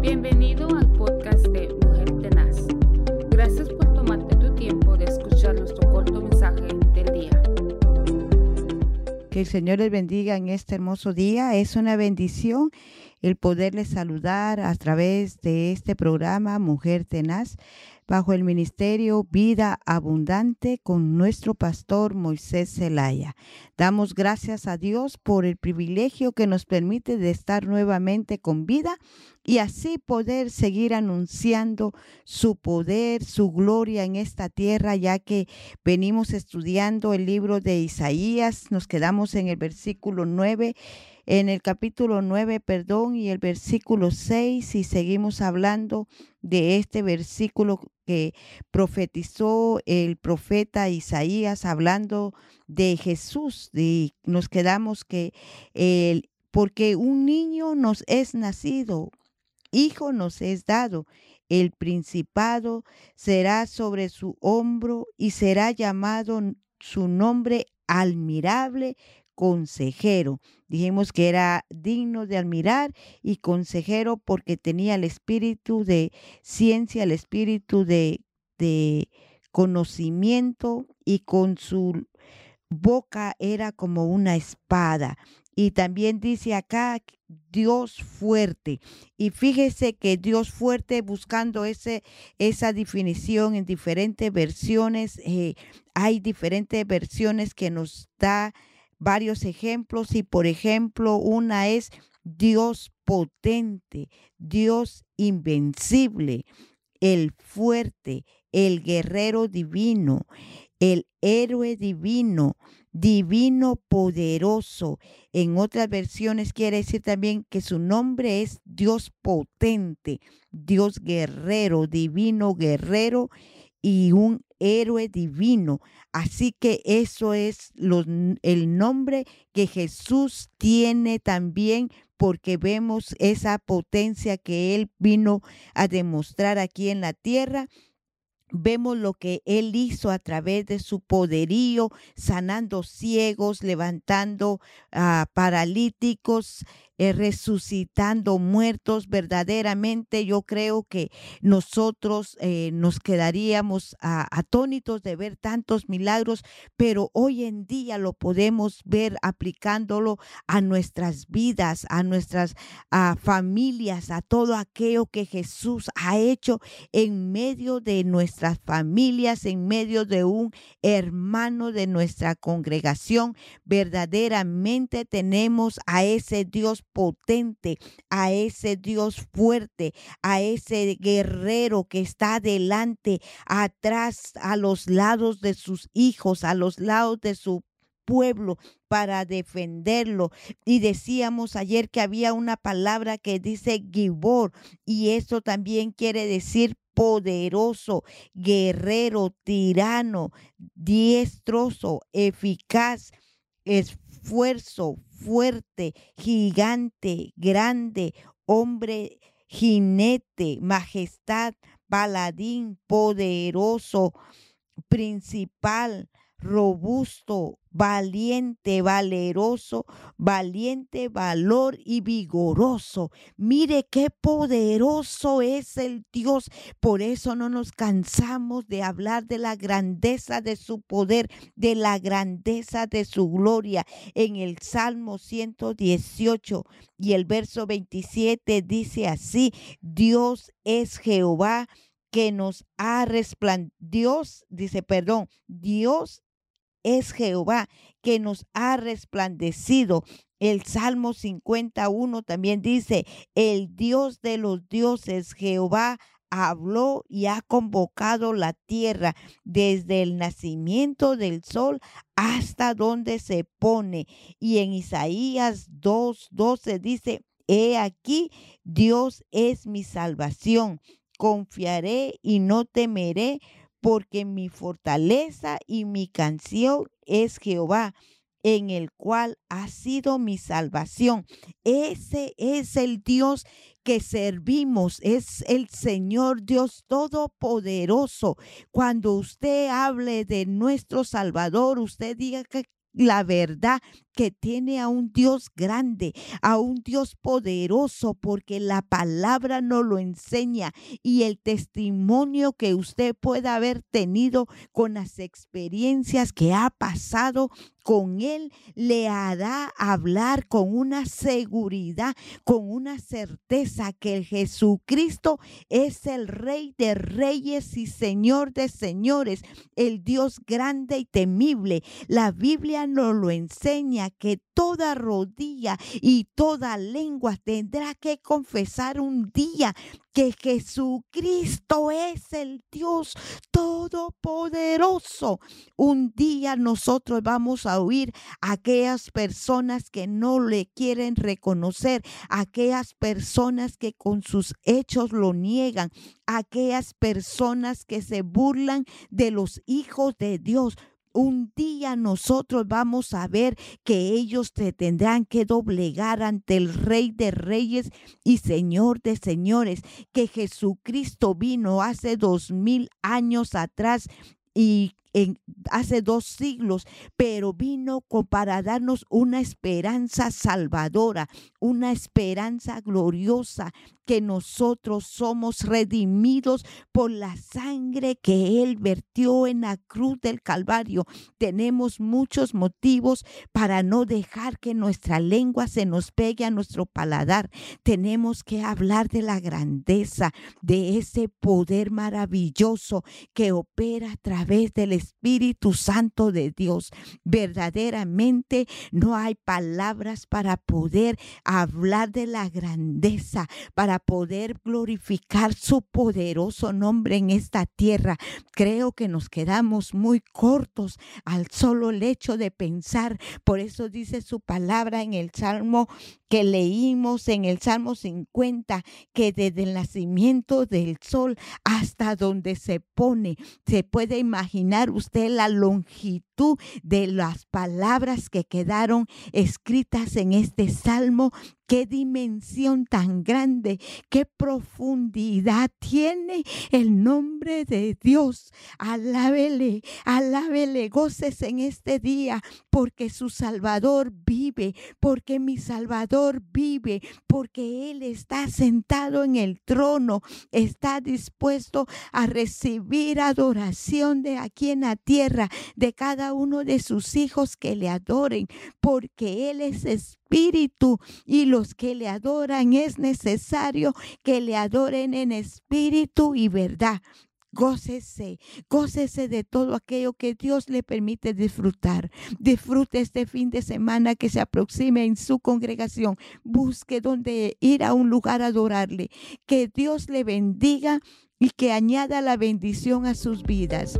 Bienvenido al podcast de Mujer Tenaz. Gracias por tomarte tu tiempo de escuchar nuestro corto mensaje del día. Que el Señor les bendiga en este hermoso día. Es una bendición el poderles saludar a través de este programa Mujer Tenaz bajo el ministerio Vida Abundante con nuestro pastor Moisés Zelaya. Damos gracias a Dios por el privilegio que nos permite de estar nuevamente con vida y así poder seguir anunciando su poder, su gloria en esta tierra, ya que venimos estudiando el libro de Isaías, nos quedamos en el versículo 9 en el capítulo 9, perdón, y el versículo 6, y seguimos hablando de este versículo que profetizó el profeta Isaías hablando de Jesús. Y nos quedamos que el, porque un niño nos es nacido, hijo nos es dado, el principado será sobre su hombro y será llamado su nombre admirable consejero. Dijimos que era digno de admirar y consejero porque tenía el espíritu de ciencia, el espíritu de, de conocimiento y con su boca era como una espada. Y también dice acá Dios fuerte. Y fíjese que Dios fuerte, buscando ese, esa definición en diferentes versiones, eh, hay diferentes versiones que nos da varios ejemplos y por ejemplo una es Dios potente, Dios invencible, el fuerte, el guerrero divino, el héroe divino, divino poderoso. En otras versiones quiere decir también que su nombre es Dios potente, Dios guerrero, divino guerrero y un héroe divino. Así que eso es el nombre que Jesús tiene también porque vemos esa potencia que Él vino a demostrar aquí en la tierra Vemos lo que Él hizo a través de su poderío, sanando ciegos, levantando a paralíticos, eh, resucitando muertos. Verdaderamente yo creo que nosotros eh, nos quedaríamos atónitos de ver tantos milagros, pero hoy en día lo podemos ver aplicándolo a nuestras vidas, a nuestras familias, a todo aquello que Jesús ha hecho en medio de nuestras familias, en medio de un hermano de nuestra congregación. Verdaderamente tenemos a ese Dios potente, a ese Dios fuerte, a ese guerrero que está adelante, atrás, a los lados de sus hijos, a los lados de su pueblo para defenderlo. Y decíamos ayer que había una palabra que dice Gibor y eso también quiere decir poderoso, guerrero, tirano, diestroso, eficaz, esfuerzo, fuerte, gigante, grande, hombre, jinete, majestad, paladín, poderoso, principal, robusto, valiente, valeroso, valiente, valor y vigoroso. Mire qué poderoso es el Dios. Por eso no nos cansamos de hablar de la grandeza de su poder, de la grandeza de su gloria. En el Salmo 118 y el verso 27 dice así, Dios es Jehová que nos ha resplandecido. Dios, dice, perdón, Dios es Jehová que nos ha resplandecido. El Salmo 51 también dice, el Dios de los dioses, Jehová, habló y ha convocado la tierra desde el nacimiento del sol hasta donde se pone. Y en Isaías 2.12 dice, he aquí, Dios es mi salvación. Confiaré y no temeré porque mi fortaleza y mi canción es Jehová, en el cual ha sido mi salvación. Ese es el Dios que servimos, es el Señor Dios Todopoderoso. Cuando usted hable de nuestro Salvador, usted diga que la verdad que tiene a un Dios grande, a un Dios poderoso, porque la palabra nos lo enseña y el testimonio que usted pueda haber tenido con las experiencias que ha pasado con Él le hará hablar con una seguridad, con una certeza que el Jesucristo es el Rey de reyes y Señor de señores, el Dios grande y temible. La Biblia nos lo enseña que toda rodilla y toda lengua tendrá que confesar un día que Jesucristo es el Dios todopoderoso. Un día nosotros vamos a oír a aquellas personas que no le quieren reconocer, aquellas personas que con sus hechos lo niegan, aquellas personas que se burlan de los hijos de Dios. Un día nosotros vamos a ver que ellos te tendrán que doblegar ante el Rey de Reyes y Señor de Señores, que Jesucristo vino hace dos mil años atrás y en, hace dos siglos, pero vino para darnos una esperanza salvadora, una esperanza gloriosa, que nosotros somos redimidos por la sangre que Él vertió en la cruz del Calvario. Tenemos muchos motivos para no dejar que nuestra lengua se nos pegue a nuestro paladar. Tenemos que hablar de la grandeza, de ese poder maravilloso que opera a través del Espíritu Santo de Dios. Verdaderamente no hay palabras para poder hablar de la grandeza, para poder glorificar su poderoso nombre en esta tierra. Creo que nos quedamos muy cortos al solo hecho de pensar. Por eso dice su palabra en el Salmo que leímos en el Salmo 50, que desde el nacimiento del sol hasta donde se pone, se puede imaginar usted la longitud de las palabras que quedaron escritas en este salmo qué dimensión tan grande, qué profundidad tiene el nombre de Dios. Alábele, alábele, goces en este día, porque su Salvador porque mi Salvador vive, porque Él está sentado en el trono, está dispuesto a recibir adoración de aquí en la tierra, de cada uno de sus hijos que le adoren, porque Él es espíritu y los que le adoran es necesario que le adoren en espíritu y verdad. Gócese, gócese de todo aquello que Dios le permite disfrutar. Disfrute este fin de semana que se aproxime en su congregación. Busque donde ir a un lugar a adorarle. Que Dios le bendiga y que añada la bendición a sus vidas.